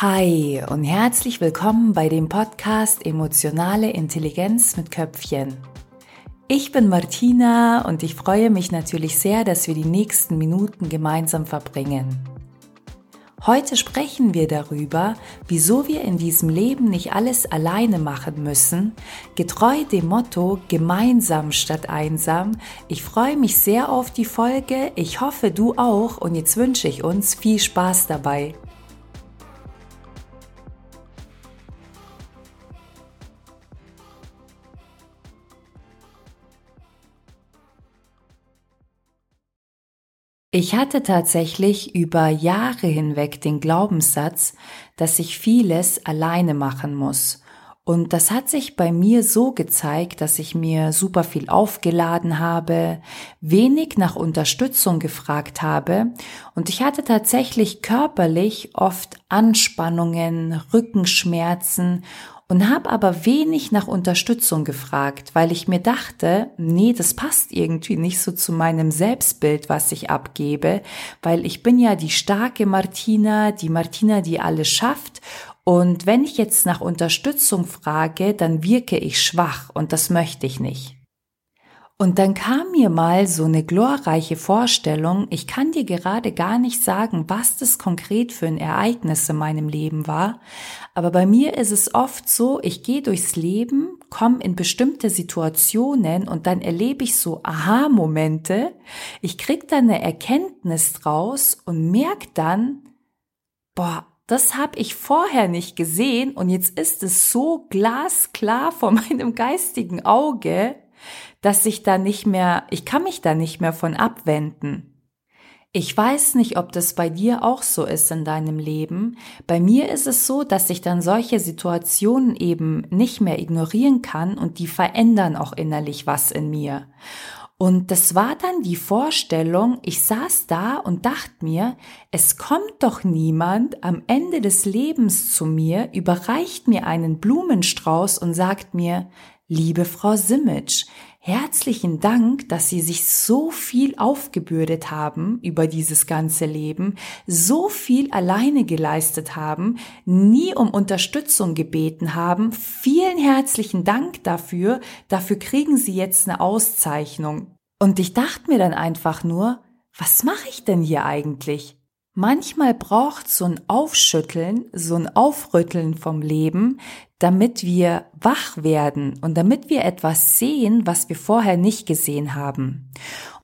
Hi und herzlich willkommen bei dem Podcast Emotionale Intelligenz mit Köpfchen. Ich bin Martina und ich freue mich natürlich sehr, dass wir die nächsten Minuten gemeinsam verbringen. Heute sprechen wir darüber, wieso wir in diesem Leben nicht alles alleine machen müssen, getreu dem Motto gemeinsam statt einsam. Ich freue mich sehr auf die Folge, ich hoffe du auch und jetzt wünsche ich uns viel Spaß dabei. Ich hatte tatsächlich über Jahre hinweg den Glaubenssatz, dass ich vieles alleine machen muss. Und das hat sich bei mir so gezeigt, dass ich mir super viel aufgeladen habe, wenig nach Unterstützung gefragt habe und ich hatte tatsächlich körperlich oft Anspannungen, Rückenschmerzen und habe aber wenig nach Unterstützung gefragt, weil ich mir dachte, nee, das passt irgendwie nicht so zu meinem Selbstbild, was ich abgebe, weil ich bin ja die starke Martina, die Martina, die alles schafft und wenn ich jetzt nach Unterstützung frage, dann wirke ich schwach und das möchte ich nicht. Und dann kam mir mal so eine glorreiche Vorstellung, ich kann dir gerade gar nicht sagen, was das konkret für ein Ereignis in meinem Leben war, aber bei mir ist es oft so, ich gehe durchs Leben, komme in bestimmte Situationen und dann erlebe ich so Aha-Momente, ich krieg dann eine Erkenntnis draus und merk dann, boah, das habe ich vorher nicht gesehen. Und jetzt ist es so glasklar vor meinem geistigen Auge, dass ich da nicht mehr, ich kann mich da nicht mehr von abwenden. Ich weiß nicht, ob das bei dir auch so ist in deinem Leben. Bei mir ist es so, dass ich dann solche Situationen eben nicht mehr ignorieren kann und die verändern auch innerlich was in mir. Und das war dann die Vorstellung, ich saß da und dachte mir, es kommt doch niemand am Ende des Lebens zu mir, überreicht mir einen Blumenstrauß und sagt mir, liebe Frau Simic, Herzlichen Dank, dass Sie sich so viel aufgebürdet haben über dieses ganze Leben, so viel alleine geleistet haben, nie um Unterstützung gebeten haben. Vielen herzlichen Dank dafür. Dafür kriegen Sie jetzt eine Auszeichnung. Und ich dachte mir dann einfach nur, was mache ich denn hier eigentlich? Manchmal braucht so ein Aufschütteln, so ein Aufrütteln vom Leben, damit wir wach werden und damit wir etwas sehen, was wir vorher nicht gesehen haben.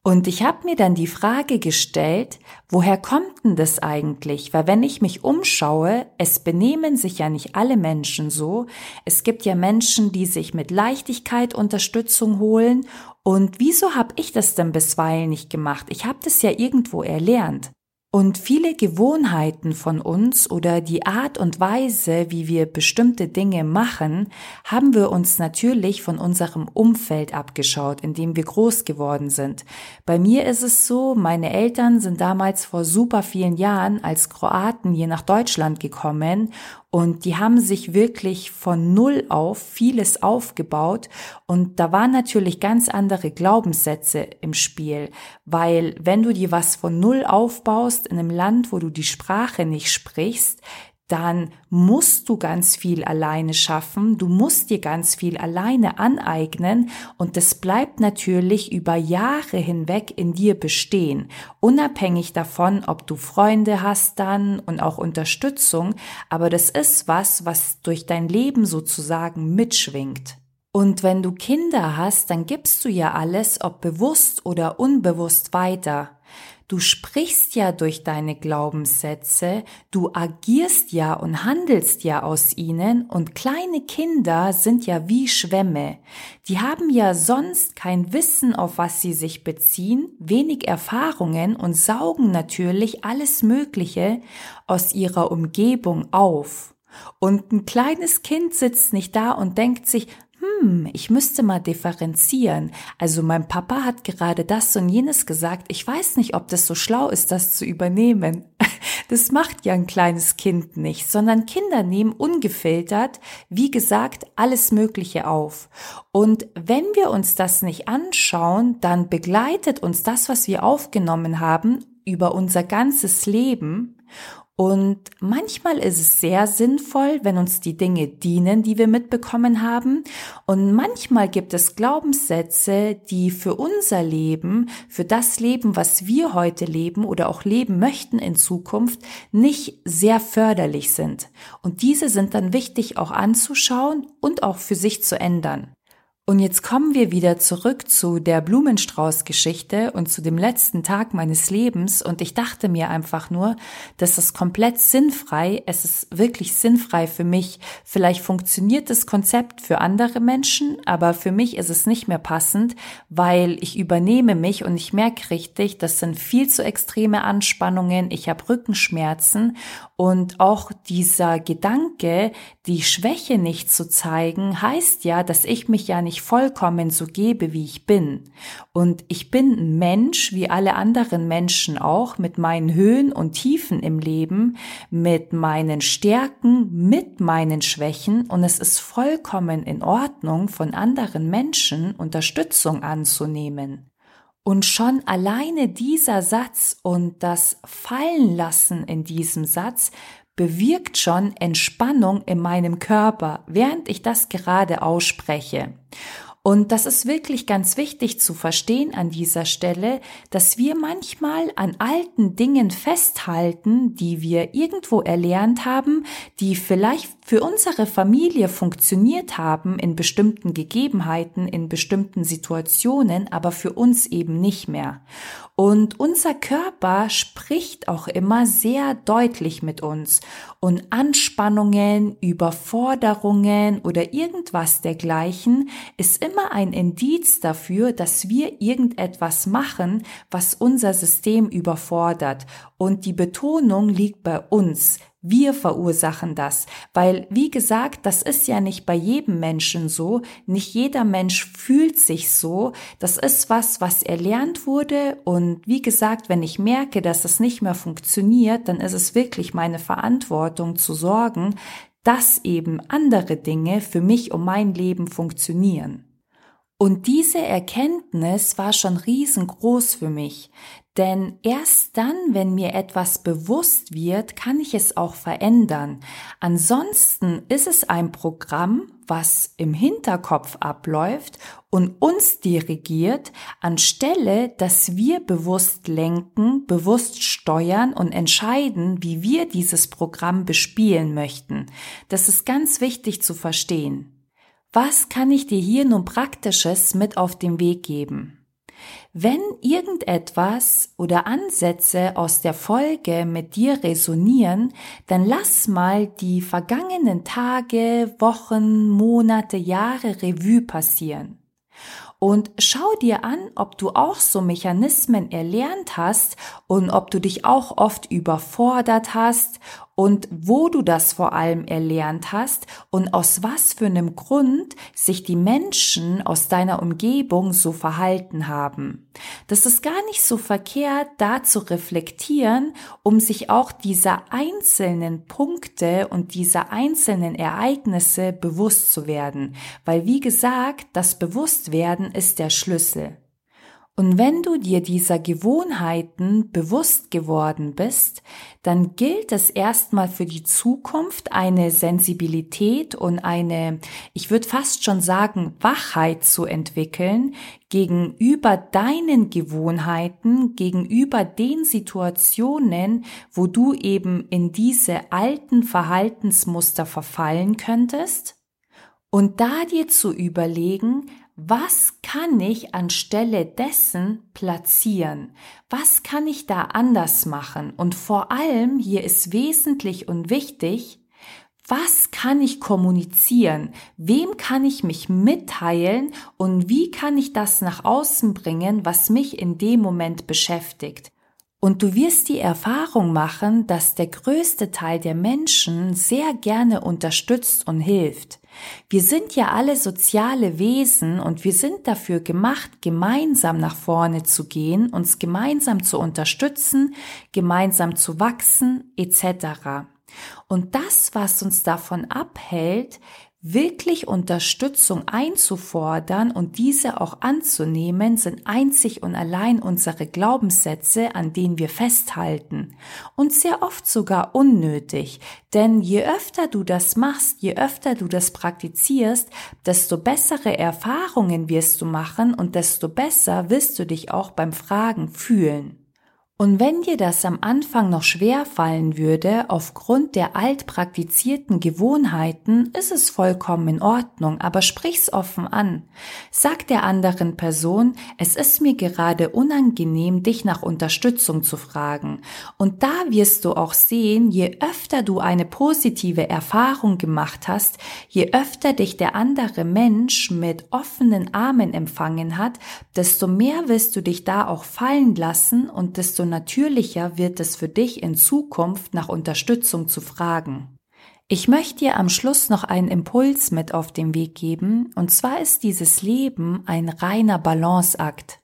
Und ich habe mir dann die Frage gestellt, woher kommt denn das eigentlich? Weil wenn ich mich umschaue, es benehmen sich ja nicht alle Menschen so. Es gibt ja Menschen, die sich mit Leichtigkeit Unterstützung holen. Und wieso habe ich das denn bisweilen nicht gemacht? Ich habe das ja irgendwo erlernt. Und viele Gewohnheiten von uns oder die Art und Weise, wie wir bestimmte Dinge machen, haben wir uns natürlich von unserem Umfeld abgeschaut, in dem wir groß geworden sind. Bei mir ist es so, meine Eltern sind damals vor super vielen Jahren als Kroaten hier nach Deutschland gekommen und die haben sich wirklich von Null auf vieles aufgebaut. Und da waren natürlich ganz andere Glaubenssätze im Spiel. Weil wenn du dir was von Null aufbaust in einem Land, wo du die Sprache nicht sprichst, dann musst du ganz viel alleine schaffen, du musst dir ganz viel alleine aneignen und das bleibt natürlich über Jahre hinweg in dir bestehen, unabhängig davon, ob du Freunde hast dann und auch Unterstützung, aber das ist was, was durch dein Leben sozusagen mitschwingt. Und wenn du Kinder hast, dann gibst du ja alles, ob bewusst oder unbewusst weiter. Du sprichst ja durch deine Glaubenssätze, du agierst ja und handelst ja aus ihnen und kleine Kinder sind ja wie Schwämme. Die haben ja sonst kein Wissen, auf was sie sich beziehen, wenig Erfahrungen und saugen natürlich alles Mögliche aus ihrer Umgebung auf. Und ein kleines Kind sitzt nicht da und denkt sich, hm, ich müsste mal differenzieren. Also mein Papa hat gerade das und jenes gesagt. Ich weiß nicht, ob das so schlau ist, das zu übernehmen. Das macht ja ein kleines Kind nicht, sondern Kinder nehmen ungefiltert, wie gesagt, alles Mögliche auf. Und wenn wir uns das nicht anschauen, dann begleitet uns das, was wir aufgenommen haben, über unser ganzes Leben Und manchmal ist es sehr sinnvoll, wenn uns die Dinge dienen, die wir mitbekommen haben. Und manchmal gibt es Glaubenssätze, die für unser Leben, für das Leben, was wir heute leben oder auch leben möchten in Zukunft, nicht sehr förderlich sind. Und diese sind dann wichtig auch anzuschauen und auch für sich zu ändern. Und jetzt kommen wir wieder zurück zu der Blumenstrauß-Geschichte und zu dem letzten Tag meines Lebens. Und ich dachte mir einfach nur, dass das komplett sinnfrei, es ist wirklich sinnfrei für mich. Vielleicht funktioniert das Konzept für andere Menschen, aber für mich ist es nicht mehr passend, weil ich übernehme mich und ich merke richtig, das sind viel zu extreme Anspannungen. Ich habe Rückenschmerzen und auch dieser Gedanke, die Schwäche nicht zu zeigen, heißt ja, dass ich mich ja nicht vollkommen so gebe, wie ich bin. Und ich bin ein Mensch, wie alle anderen Menschen auch, mit meinen Höhen und Tiefen im Leben, mit meinen Stärken, mit meinen Schwächen. Und es ist vollkommen in Ordnung, von anderen Menschen Unterstützung anzunehmen. Und schon alleine dieser Satz und das Fallenlassen in diesem Satz bewirkt schon Entspannung in meinem Körper, während ich das gerade ausspreche. Und das ist wirklich ganz wichtig zu verstehen an dieser Stelle, dass wir manchmal an alten Dingen festhalten, die wir irgendwo erlernt haben, die vielleicht für unsere Familie funktioniert haben in bestimmten Gegebenheiten, in bestimmten Situationen, aber für uns eben nicht mehr. Und unser Körper spricht auch immer sehr deutlich mit uns und Anspannungen, Überforderungen oder irgendwas dergleichen ist immer ein Indiz dafür, dass wir irgendetwas machen, was unser System überfordert. Und die Betonung liegt bei uns. Wir verursachen das, weil, wie gesagt, das ist ja nicht bei jedem Menschen so, nicht jeder Mensch fühlt sich so, das ist was, was erlernt wurde und wie gesagt, wenn ich merke, dass es nicht mehr funktioniert, dann ist es wirklich meine Verantwortung zu sorgen, dass eben andere Dinge für mich und mein Leben funktionieren. Und diese Erkenntnis war schon riesengroß für mich, denn erst dann, wenn mir etwas bewusst wird, kann ich es auch verändern. Ansonsten ist es ein Programm, was im Hinterkopf abläuft und uns dirigiert, anstelle, dass wir bewusst lenken, bewusst steuern und entscheiden, wie wir dieses Programm bespielen möchten. Das ist ganz wichtig zu verstehen. Was kann ich dir hier nun praktisches mit auf den Weg geben? Wenn irgendetwas oder Ansätze aus der Folge mit dir resonieren, dann lass mal die vergangenen Tage, Wochen, Monate, Jahre Revue passieren. Und schau dir an, ob du auch so Mechanismen erlernt hast und ob du dich auch oft überfordert hast und wo du das vor allem erlernt hast und aus was für einem Grund sich die Menschen aus deiner Umgebung so verhalten haben. Das ist gar nicht so verkehrt, da zu reflektieren, um sich auch dieser einzelnen Punkte und dieser einzelnen Ereignisse bewusst zu werden. Weil, wie gesagt, das Bewusstwerden ist der Schlüssel. Und wenn du dir dieser Gewohnheiten bewusst geworden bist, dann gilt es erstmal für die Zukunft eine Sensibilität und eine, ich würde fast schon sagen, Wachheit zu entwickeln gegenüber deinen Gewohnheiten, gegenüber den Situationen, wo du eben in diese alten Verhaltensmuster verfallen könntest. Und da dir zu überlegen, was kann ich anstelle dessen platzieren? Was kann ich da anders machen? Und vor allem, hier ist wesentlich und wichtig, was kann ich kommunizieren? Wem kann ich mich mitteilen? Und wie kann ich das nach außen bringen, was mich in dem Moment beschäftigt? Und du wirst die Erfahrung machen, dass der größte Teil der Menschen sehr gerne unterstützt und hilft. Wir sind ja alle soziale Wesen und wir sind dafür gemacht, gemeinsam nach vorne zu gehen, uns gemeinsam zu unterstützen, gemeinsam zu wachsen etc. Und das, was uns davon abhält, Wirklich Unterstützung einzufordern und diese auch anzunehmen, sind einzig und allein unsere Glaubenssätze, an denen wir festhalten. Und sehr oft sogar unnötig. Denn je öfter du das machst, je öfter du das praktizierst, desto bessere Erfahrungen wirst du machen und desto besser wirst du dich auch beim Fragen fühlen. Und wenn dir das am Anfang noch schwer fallen würde, aufgrund der altpraktizierten Gewohnheiten, ist es vollkommen in Ordnung, aber sprich's offen an. Sag der anderen Person, es ist mir gerade unangenehm, dich nach Unterstützung zu fragen. Und da wirst du auch sehen, je öfter du eine positive Erfahrung gemacht hast, je öfter dich der andere Mensch mit offenen Armen empfangen hat, desto mehr wirst du dich da auch fallen lassen und desto natürlicher wird es für dich in Zukunft nach Unterstützung zu fragen. Ich möchte dir am Schluss noch einen Impuls mit auf den Weg geben, und zwar ist dieses Leben ein reiner Balanceakt.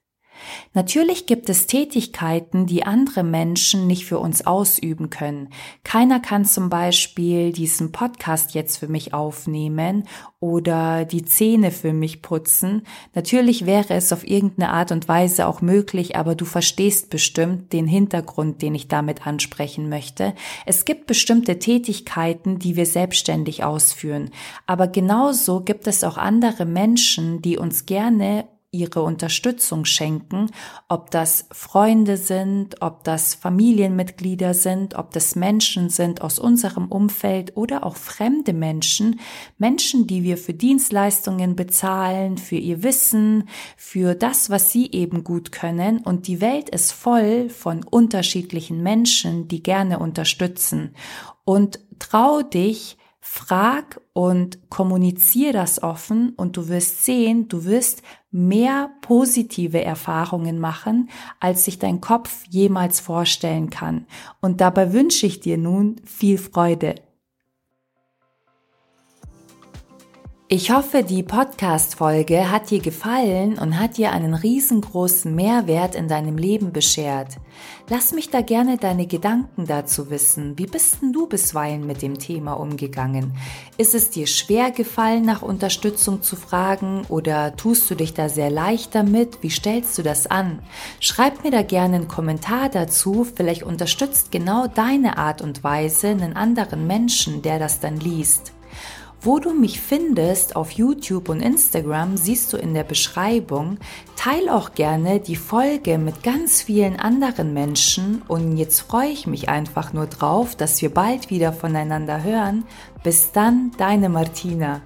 Natürlich gibt es Tätigkeiten, die andere Menschen nicht für uns ausüben können. Keiner kann zum Beispiel diesen Podcast jetzt für mich aufnehmen oder die Zähne für mich putzen. Natürlich wäre es auf irgendeine Art und Weise auch möglich, aber du verstehst bestimmt den Hintergrund, den ich damit ansprechen möchte. Es gibt bestimmte Tätigkeiten, die wir selbstständig ausführen. Aber genauso gibt es auch andere Menschen, die uns gerne ihre Unterstützung schenken, ob das Freunde sind, ob das Familienmitglieder sind, ob das Menschen sind aus unserem Umfeld oder auch fremde Menschen, Menschen, die wir für Dienstleistungen bezahlen, für ihr Wissen, für das, was sie eben gut können. Und die Welt ist voll von unterschiedlichen Menschen, die gerne unterstützen. Und trau dich, Frag und kommunizier das offen und du wirst sehen, du wirst mehr positive Erfahrungen machen, als sich dein Kopf jemals vorstellen kann. Und dabei wünsche ich dir nun viel Freude. Ich hoffe, die Podcast-Folge hat dir gefallen und hat dir einen riesengroßen Mehrwert in deinem Leben beschert. Lass mich da gerne deine Gedanken dazu wissen. Wie bist denn du bisweilen mit dem Thema umgegangen? Ist es dir schwer gefallen, nach Unterstützung zu fragen oder tust du dich da sehr leicht damit? Wie stellst du das an? Schreib mir da gerne einen Kommentar dazu. Vielleicht unterstützt genau deine Art und Weise einen anderen Menschen, der das dann liest. Wo du mich findest auf YouTube und Instagram siehst du in der Beschreibung. Teil auch gerne die Folge mit ganz vielen anderen Menschen und jetzt freue ich mich einfach nur drauf, dass wir bald wieder voneinander hören. Bis dann, deine Martina.